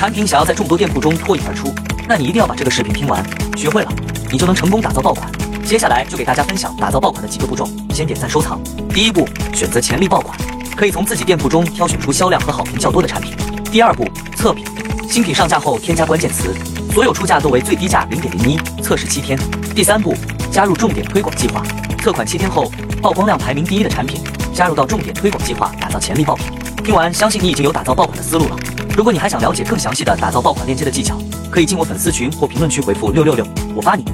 产品想要在众多店铺中脱颖而出，那你一定要把这个视频听完，学会了，你就能成功打造爆款。接下来就给大家分享打造爆款的几个步骤，先点赞收藏。第一步，选择潜力爆款，可以从自己店铺中挑选出销量和好评较多的产品。第二步，测评，新品上架后添加关键词，所有出价都为最低价零点零一，测试七天。第三步，加入重点推广计划，测款七天后曝光量排名第一的产品，加入到重点推广计划，打造潜力爆品。听完，相信你已经有打造爆款的思路了。如果你还想了解更详细的打造爆款链接的技巧，可以进我粉丝群或评论区回复六六六，我发你。